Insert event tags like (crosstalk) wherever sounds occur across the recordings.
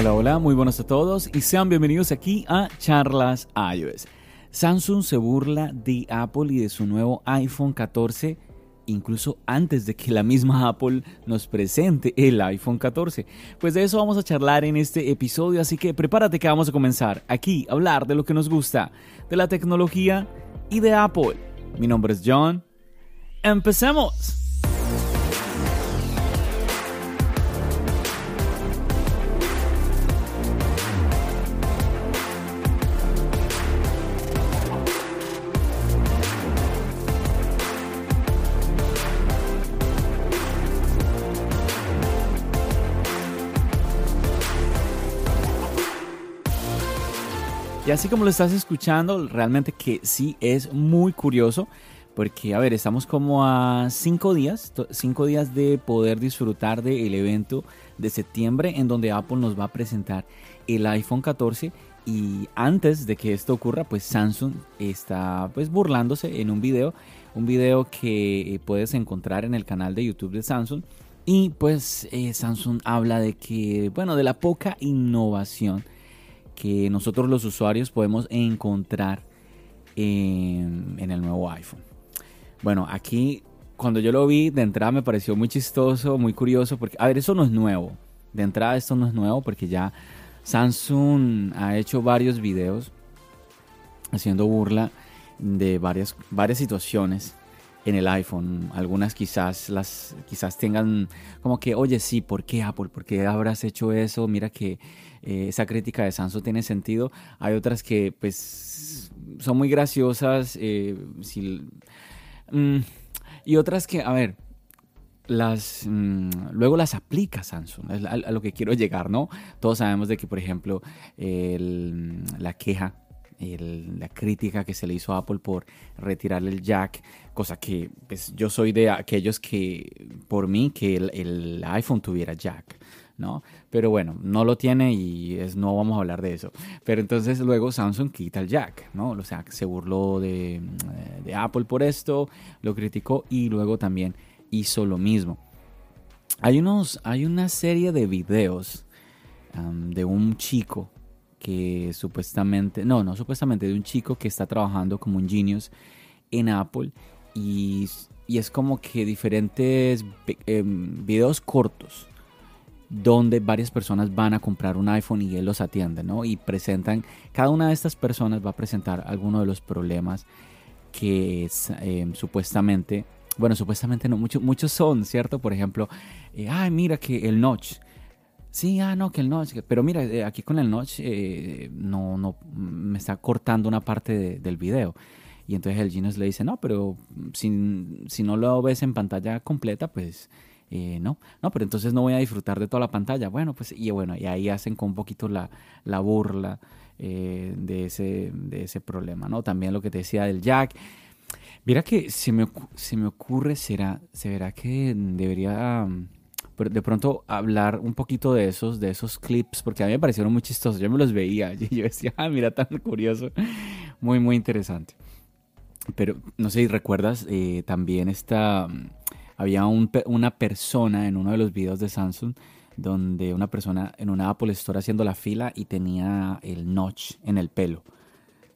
Hola, hola, muy buenos a todos y sean bienvenidos aquí a Charlas iOS. Samsung se burla de Apple y de su nuevo iPhone 14 incluso antes de que la misma Apple nos presente el iPhone 14. Pues de eso vamos a charlar en este episodio, así que prepárate que vamos a comenzar aquí a hablar de lo que nos gusta, de la tecnología y de Apple. Mi nombre es John. ¡Empecemos! Y así como lo estás escuchando, realmente que sí es muy curioso. Porque, a ver, estamos como a cinco días, cinco días de poder disfrutar del evento de septiembre en donde Apple nos va a presentar el iPhone 14 y antes de que esto ocurra, pues Samsung está pues burlándose en un video, un video que eh, puedes encontrar en el canal de YouTube de Samsung y pues eh, Samsung habla de que, bueno, de la poca innovación que nosotros los usuarios podemos encontrar en, el nuevo iPhone. Bueno, aquí cuando yo lo vi de entrada me pareció muy chistoso, muy curioso, porque, a ver, eso no es nuevo. De entrada esto no es nuevo porque ya Samsung ha hecho varios videos haciendo burla de varias, varias situaciones en el iPhone. Algunas quizás las quizás tengan como que, oye, sí, ¿por qué Apple? ¿Por qué habrás hecho eso? Mira que eh, esa crítica de Samsung tiene sentido. Hay otras que pues son muy graciosas eh, mm, y otras que, a ver, las mm, luego las aplica Samsung, a, a, lo que quiero llegar, ¿no? Todos sabemos de que, por ejemplo, la queja la crítica que se le hizo a Apple por retirar el jack, cosa que pues, yo soy de aquellos que, por mí, que el iPhone tuviera jack. ¿no? Pero bueno, no lo tiene y no vamos a hablar de eso. Pero entonces luego Samsung quita el jack, ¿no? O sea, se burló de, eh, de Apple por esto, lo criticó y luego también hizo lo mismo. Hay, unos, hay una serie de videos de un chico que supuestamente, no, no supuestamente, de un chico que está trabajando como un genius en Apple y, y es como que diferentes em, videos cortos donde varias personas van a comprar un iPhone y él los atiende, ¿no? Y presentan, cada una de estas personas va a presentar alguno de los problemas que eh, supuestamente, bueno, supuestamente no, muchos muchos son, ¿cierto? Por ejemplo, eh, ay, mira que el notch. Sí, ah, no, que el notch. Pero mira, eh, aquí con el notch no, no, me está cortando una parte del video. Y entonces el Genius le dice, no, pero si, si no lo ves en pantalla completa, pues eh, no, no, pero entonces no voy a disfrutar de toda la pantalla. Bueno, pues, y bueno, y ahí hacen con un poquito la, la burla eh, de, ese, de ese problema, ¿no? También lo que te decía del jack. Mira que se me, se me ocurre, será, se verá que debería de pronto hablar un poquito de esos, de esos clips, porque a mí me parecieron muy chistosos. Yo me los veía (laughs) y yo decía, ah, mira, tan curioso. Muy, muy interesante. Pero no sé si recuerdas eh, también esta mm, había una persona en uno de los videos de Samsung donde una persona en una Apple Store haciendo la fila y tenía el notch en el pelo.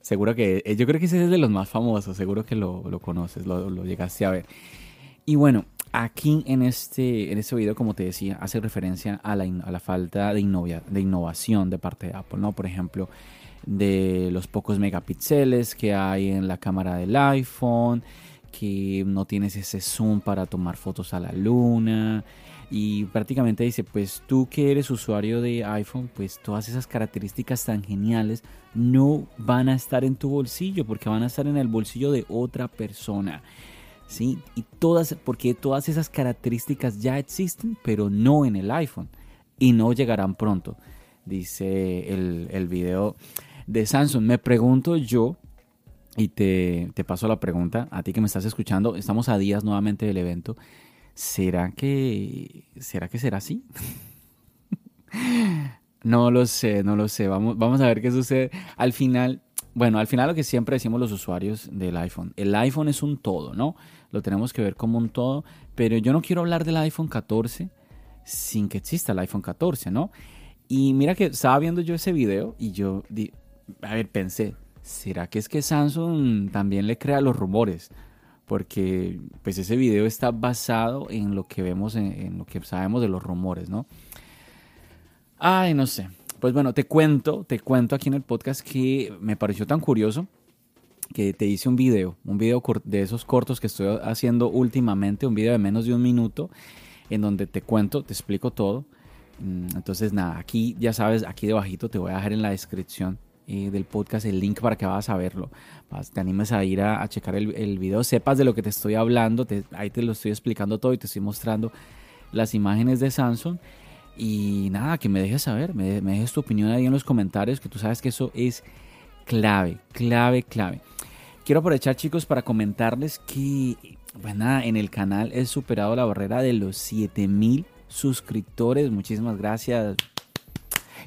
Seguro que, eh, yo creo que ese es de los más famosos, seguro que lo, conoces, lo, llegaste a ver. Y bueno, aquí en este, en este video, como te decía, hace referencia a la, a la falta de, de innovación de parte de Apple, ¿no? Por ejemplo, de los pocos megapíxeles que hay en la cámara del iPhone, que no tienes ese zoom para tomar fotos a la luna. Y prácticamente dice, pues tú que eres usuario de iPhone, pues todas esas características tan geniales no van a estar en tu bolsillo porque van a estar en el bolsillo de otra persona. ¿Sí? Y todas, porque todas esas características ya existen, pero no en el iPhone y no llegarán pronto, dice el, el video de Samsung. Me pregunto yo, y te, te paso la pregunta, a ti que me estás escuchando, estamos a días nuevamente del evento, ¿será que será, que será así? (laughs) no lo sé, no lo sé, vamos, vamos a ver qué sucede. Al final, bueno, al final lo que siempre decimos los usuarios del iPhone, el iPhone es un todo, ¿no? Lo tenemos que ver como un todo, pero yo no quiero hablar del iPhone 14 sin que exista el iPhone 14, ¿no? Y mira que estaba viendo yo ese video y yo, a ver, pensé, ¿será que es que Samsung también le crea los rumores? Porque pues ese video está basado en lo que vemos, en, en lo que sabemos de los rumores, ¿no? Ay, no sé. Pues bueno, te cuento, te cuento aquí en el podcast que me pareció tan curioso que te hice un video, un video de esos cortos que estoy haciendo últimamente, un video de menos de un minuto, en donde te cuento, te explico todo. Mm, entonces nada, aquí ya sabes, aquí debajito te voy a dejar en la descripción eh, del podcast el link para que vas a verlo. te animes a ir a, checar el, el, video, sepas de lo que te estoy hablando, ahí te lo estoy explicando todo y te estoy mostrando las imágenes de Samsung. Y nada, que me dejes saber, me, dejes tu opinión ahí en los comentarios, que tú sabes que eso es clave, clave, clave. Quiero aprovechar chicos para comentarles que, bueno, en el canal he superado la barrera de los 7000 suscriptores. Muchísimas gracias.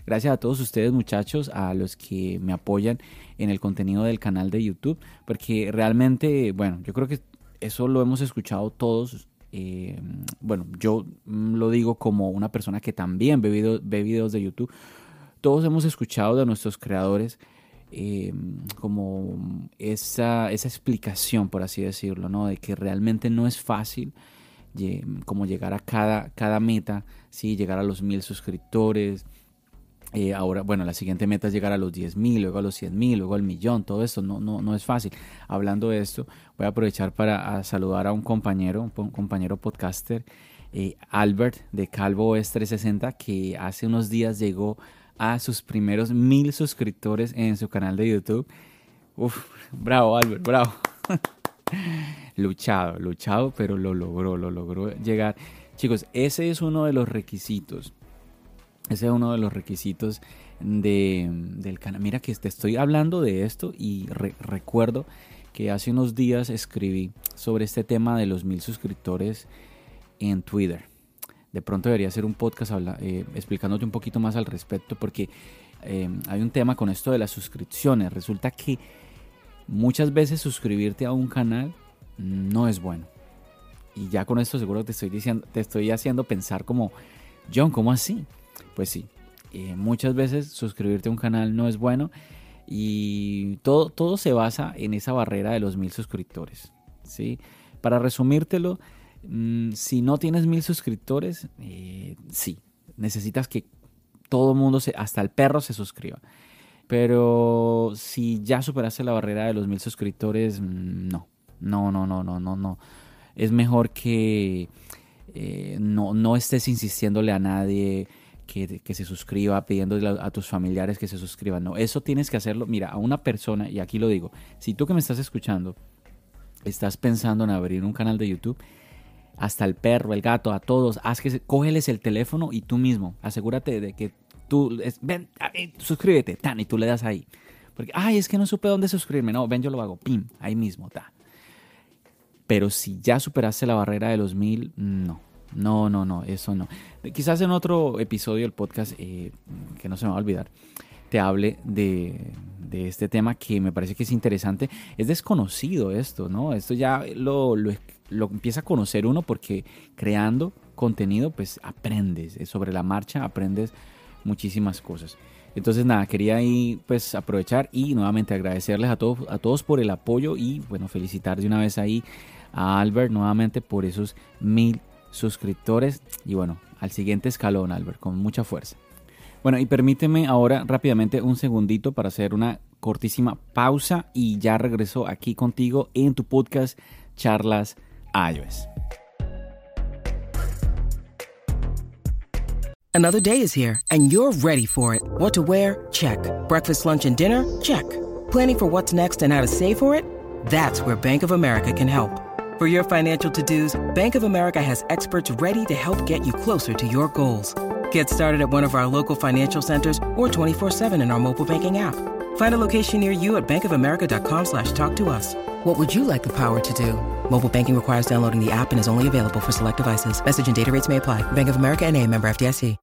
Gracias a todos ustedes muchachos, a los que me apoyan en el contenido del canal de YouTube, porque realmente, bueno, yo creo que eso lo hemos escuchado todos eh, bueno, yo mm, lo digo como una persona que también ve, videos de YouTube. Todos hemos escuchado de nuestros creadores eh, como esa, esa explicación, por así decirlo, ¿no? De que realmente no es fácil como llegar a cada, cada meta, ¿sí? llegar a los mil suscriptores, eh, ahora, bueno, la siguiente meta es llegar a los 10.000, luego a los 100.000, luego al millón, todo esto no, no, no es fácil. Hablando de esto, voy a aprovechar para saludar a un compañero, un compañero podcaster, eh, Albert de Calvo s 360, que hace unos días llegó a sus primeros mil suscriptores en su canal de YouTube. Uf, bravo Albert, bravo. (laughs) luchado, luchado, pero lo logró, lo logró llegar. Chicos, ese es uno de los requisitos ese es uno de los requisitos de, del canal. Mira que te estoy hablando de esto y recuerdo que hace unos días escribí sobre este tema de los mil suscriptores en Twitter. De pronto debería hacer un podcast eh, explicándote un poquito más al respecto porque eh, hay un tema con esto de las suscripciones. Resulta que muchas veces suscribirte a un canal no es bueno. Y ya con esto seguro te estoy diciendo, te estoy haciendo pensar como, John, ¿cómo así? Pues sí, eh, muchas veces suscribirte a un canal no es bueno y todo, todo se basa en esa barrera de los mil suscriptores. ¿sí? Para resumírtelo, mm, si no tienes mil suscriptores, eh, sí, necesitas que todo el mundo, hasta el perro, se suscriba. Pero si ya superaste la barrera de los mil suscriptores, mm, no, no, no, no, no, no, no. Es mejor que eh, no, no estés insistiéndole a nadie que, se suscriba, pidiéndole a, tus familiares que se suscriban. No, eso tienes que hacerlo. Mira, a una persona, y aquí lo digo, si tú que me estás escuchando, estás pensando en abrir un canal de YouTube, hasta el perro, el gato, a todos, haz que cógeles el teléfono y tú mismo, asegúrate de que tú, ven, suscríbete, tan, y tú le das ahí. Porque, ay, es que no supe dónde suscribirme. No, ven, yo lo hago, pim, ahí mismo, ta. Pero si ya superaste la barrera de los mil, no, no, no, no, eso no. Quizás en otro episodio del podcast, eh, que no se me va a olvidar, te hable de, este tema que me parece que es interesante. Es desconocido esto, ¿no? Esto ya lo, lo, empieza a conocer uno porque creando contenido, pues aprendes. Eh, sobre la marcha aprendes muchísimas cosas. Entonces nada, quería ahí pues aprovechar y nuevamente agradecerles a todos, a todos por el apoyo y bueno, felicitar de una vez ahí a Albert nuevamente por esos mil suscriptores y bueno, al siguiente escalón, Albert, con mucha fuerza. Bueno, y permíteme ahora rápidamente un segundito para hacer una cortísima pausa y ya regreso aquí contigo en tu podcast Charlas iOS. Another day is here and you're ready for it. What to wear? Check. Breakfast, lunch and dinner? Check. Planning for what's next and how to save for it? That's where Bank of America can help. For your financial to-dos, Bank of America has experts ready to help get you closer to your goals. Get started at one of our local financial centers or 24-7 in our mobile banking app. Find a location near you at bankofamerica.com slash talk to us. What would you like the power to do? Mobile banking requires downloading the app and is only available for select devices. Message and data rates may apply. Bank of America and a member FDIC.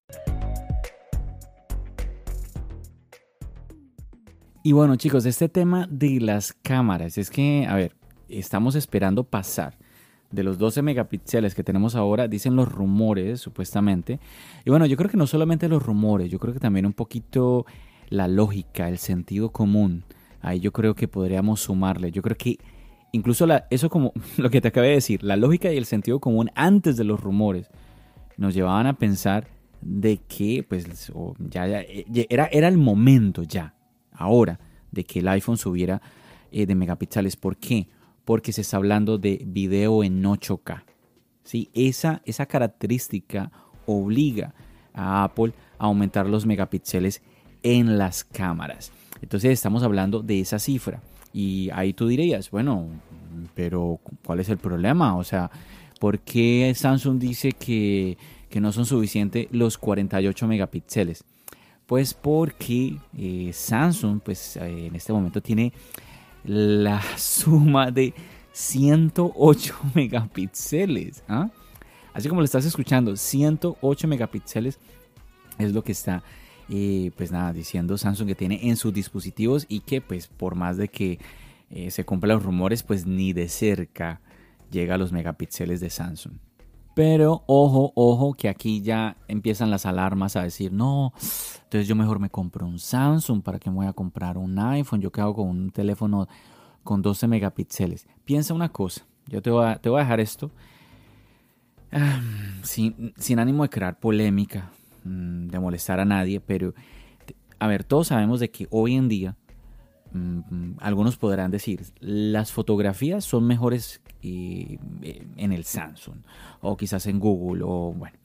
Y bueno chicos, este tema de las cámaras, es que, a ver, estamos esperando pasar de los 12 megapíxeles que tenemos ahora, dicen los rumores supuestamente. Y bueno, yo creo que no solamente los rumores, yo creo que también un poquito la lógica, el sentido común. Ahí yo creo que podríamos sumarle. Yo creo que incluso eso como (laughs) lo que te acabé de decir, la lógica y el sentido común antes de los rumores nos llevaban a pensar de que pues ya, era, era el momento ya, ahora, de que el iPhone subiera eh, de megapíxeles. ¿Por qué? Porque se está hablando de video en 8K. ¿sí? Esa, esa característica obliga a Apple a aumentar los megapíxeles en las cámaras. Entonces estamos hablando de esa cifra. Y ahí tú dirías, bueno, pero ¿cuál es el problema? O sea, ¿por qué Samsung dice que, no son suficientes los 48 megapíxeles? Pues porque eh, Samsung pues, eh, en este momento tiene la suma de 108 (laughs) megapíxeles. ¿ah? Así como lo estás escuchando, 108 megapíxeles es lo que está, eh, pues nada, diciendo Samsung que tiene en sus dispositivos y que pues por más de que eh, se cumplan los rumores, pues ni de cerca llega a los megapíxeles de Samsung. Pero ojo, ojo, que aquí ya empiezan las alarmas a decir, no, entonces yo mejor me compro un Samsung, ¿para que me voy a comprar un iPhone? Yo qué hago con un teléfono con 12 megapíxeles. Piensa una cosa, yo te voy a, te voy a dejar esto sin, sin, ánimo de crear polémica, mm, de molestar a nadie, pero a ver, todos sabemos de que hoy en día Mm, algunos podrán decir, las fotografías son mejores eh, en el Samsung o quizás en Google o bueno.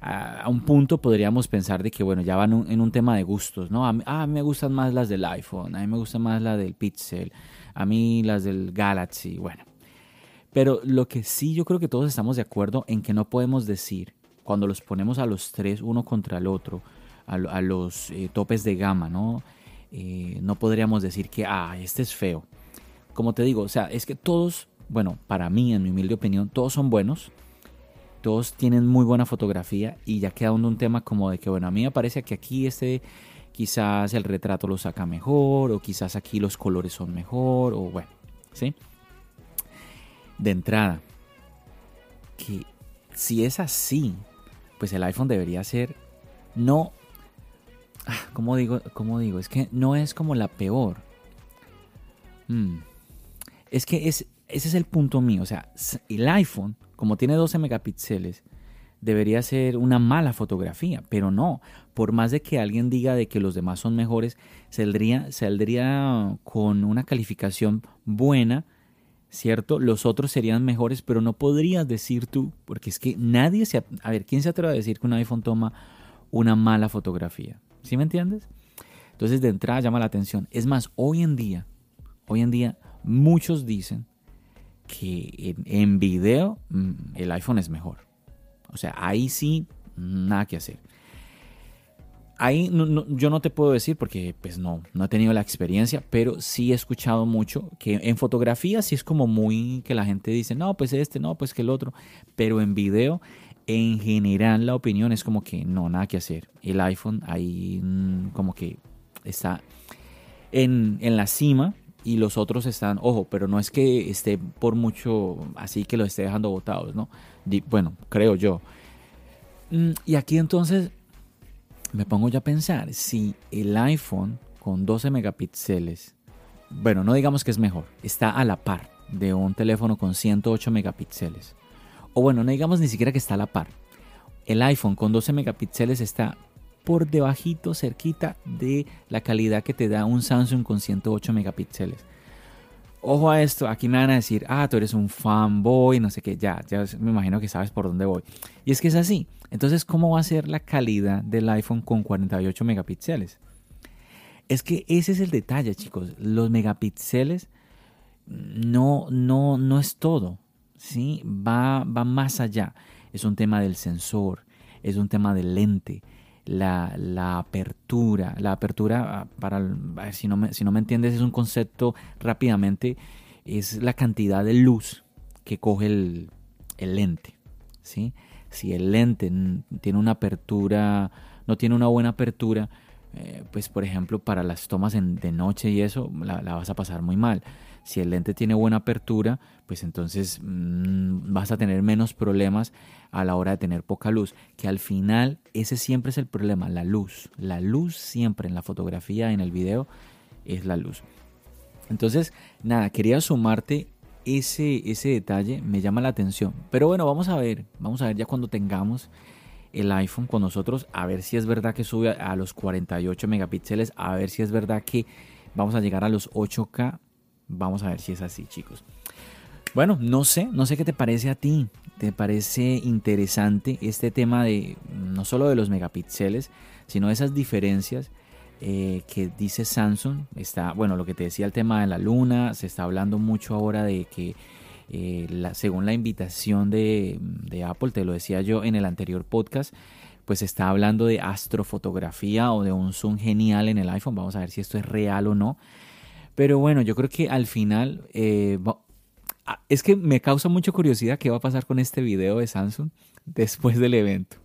A, un punto podríamos pensar de que bueno, ya van en un tema de gustos, ¿no? A mí, ah, me gustan más las del iPhone, a mí me gustan más las del Pixel, a mí las del Galaxy, bueno. Pero lo que sí yo creo que todos estamos de acuerdo en que no podemos decir, cuando los ponemos a los tres uno contra el otro, a, los eh, topes de gama, ¿no? Eh, no podríamos decir que, ah, este es feo. Como te digo, o sea, es que todos, bueno, para mí, en mi humilde opinión, todos son buenos. Todos tienen muy buena fotografía y ya queda un tema como de que, bueno, a mí me parece que aquí este quizás el retrato lo saca mejor o quizás aquí los colores son mejor o bueno, ¿sí? De entrada, que si es así, pues el iPhone debería ser no Ah, ¿Cómo digo? ¿Cómo digo? Es que no es como la peor. Mm. Es que es, ese es el punto mío. O sea, el iPhone, como tiene 12 megapíxeles, debería ser una mala fotografía, pero no. Por más de que alguien diga de que los demás son mejores, saldría, saldría con una calificación buena, ¿cierto? Los otros serían mejores, pero no podrías decir tú, porque es que nadie se... A ver, ¿quién se atreve a decir que un iPhone toma una mala fotografía? ¿Sí me entiendes? Entonces de entrada llama la atención. Es más, hoy en día, hoy en día muchos dicen que en, video mm, el iPhone es mejor. O sea, ahí sí, nada que hacer. Ahí yo no te puedo decir porque pues no, no he tenido la experiencia, pero sí he escuchado mucho que en fotografía sí es como muy que la gente dice, no, pues este, no, pues que el otro, pero en video en general la opinión es como que no, nada que hacer. El iPhone ahí mm, como que está en, la cima y los otros están, ojo, pero no es que esté por mucho así que lo esté dejando botados, ¿no? bueno, creo yo. Mm, y aquí entonces me pongo ya a pensar, si el iPhone con 12 megapíxeles, bueno, no digamos que es mejor, está a la par de un teléfono con 108 megapíxeles o bueno, no digamos ni siquiera que está a la par. El iPhone con 12 megapíxeles está por debajito, cerquita de la calidad que te da un Samsung con 108 megapíxeles. Ojo a esto, aquí me van a decir, ah, tú eres un fanboy, no sé qué, ya, ya me imagino que sabes por dónde voy. Y es que es así. Entonces, ¿cómo va a ser la calidad del iPhone con 48 megapíxeles? Es que ese es el detalle, chicos. Los megapíxeles no, no, no es todo. ¿sí? va, va más allá. Es un tema del sensor, es un tema del lente, la, la, apertura. La apertura, ah, para, si, no me, si no me entiendes, es un concepto rápidamente, es la cantidad de luz que coge el, el lente. ¿sí? Si el lente tiene una apertura, no tiene una buena apertura, eh, pues por ejemplo para las tomas de noche y eso, la, vas a pasar muy mal. Si el lente tiene buena apertura, pues entonces mm, vas a tener menos problemas a la hora de tener poca luz. Que al final ese siempre es el problema, la luz. La luz siempre en la fotografía, en el video, es la luz. Entonces, nada, quería sumarte ese, ese detalle, me llama la atención. Pero bueno, vamos a ver, vamos a ver ya cuando tengamos el iPhone con nosotros, a ver si es verdad que sube a, los 48 megapíxeles, a ver si es verdad que vamos a llegar a los 8K. Vamos a ver si es así, chicos. Bueno, no sé, no sé qué te parece a ti. ¿Te parece interesante este tema de no solo de los megapíxeles, sino de esas diferencias eh, que dice Samsung? Está, bueno, lo que te decía el tema de la luna, se está hablando mucho ahora de que eh, según la invitación de, Apple, te lo decía yo en el anterior podcast, pues está hablando de astrofotografía o de un zoom genial en el iPhone. Vamos a ver si esto es real o no. Pero bueno, yo creo que al final eh, ah, es que me causa mucha curiosidad qué va a pasar con este video de Samsung (laughs) después del evento.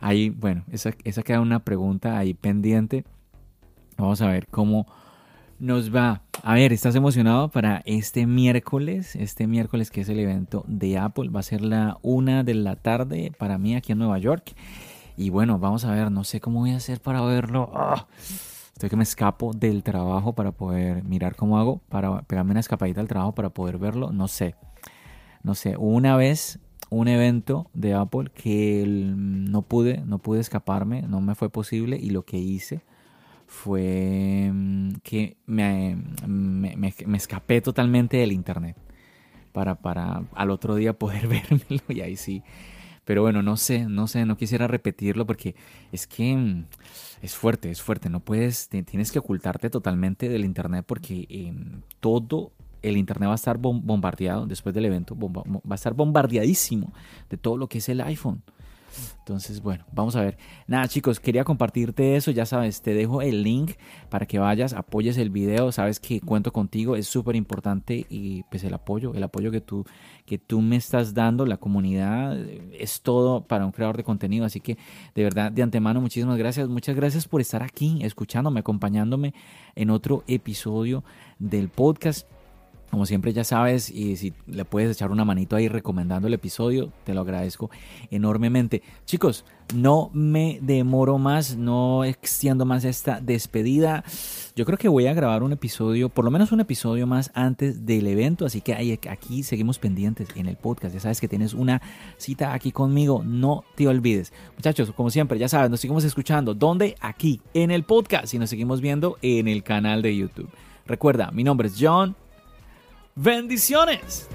Ahí, bueno, esa, esa queda una pregunta ahí pendiente. Vamos a ver cómo nos va. A ver, ¿estás emocionado para este miércoles? Este miércoles que es el evento de Apple. Va a ser la una de la tarde para mí aquí en Nueva York. Y bueno, vamos a ver, no sé cómo voy a hacer para verlo. ¡Ah! Estoy que me escapo del trabajo para poder mirar cómo hago, para pegarme una escapadita al trabajo para poder verlo. No sé. No sé. Una vez un evento de Apple que no pude, no pude escaparme, no me fue posible y lo que hice fue mm, que me, me, escapé totalmente del internet para, para al otro día poder (laughs) vérmelo y ahí sí. Pero bueno, no sé, no sé, no quisiera repetirlo porque es que mm, es fuerte, es fuerte. No puedes, tienes que ocultarte totalmente del internet porque em, todo el internet va a estar bombardeado después del evento, va a estar bombardeadísimo de todo lo que es el iPhone. Entonces, bueno, vamos a ver. Nada, chicos, quería compartirte eso. Ya sabes, te dejo el link para que vayas, apoyes el video. Sabes que cuento contigo, es súper importante y pues el apoyo, el apoyo que tú, que tú me estás dando, la comunidad, es todo para un creador de contenido. Así que de verdad, de antemano, muchísimas gracias. Muchas gracias por estar aquí, escuchándome, acompañándome en otro episodio del podcast. Como siempre ya sabes, y si le puedes echar una manito ahí recomendando el episodio, te lo agradezco enormemente. Chicos, no me demoro más, no extiendo más esta despedida. Yo creo que voy a grabar un episodio, por lo menos un episodio más antes del evento, así que aquí seguimos pendientes en el podcast. Ya sabes que tienes una cita aquí conmigo, no te olvides. Muchachos, como siempre, ya sabes, nos seguimos escuchando. ¿Dónde? Aquí, en el podcast y nos seguimos viendo en el canal de YouTube. Recuerda, mi nombre es John Bendiciones.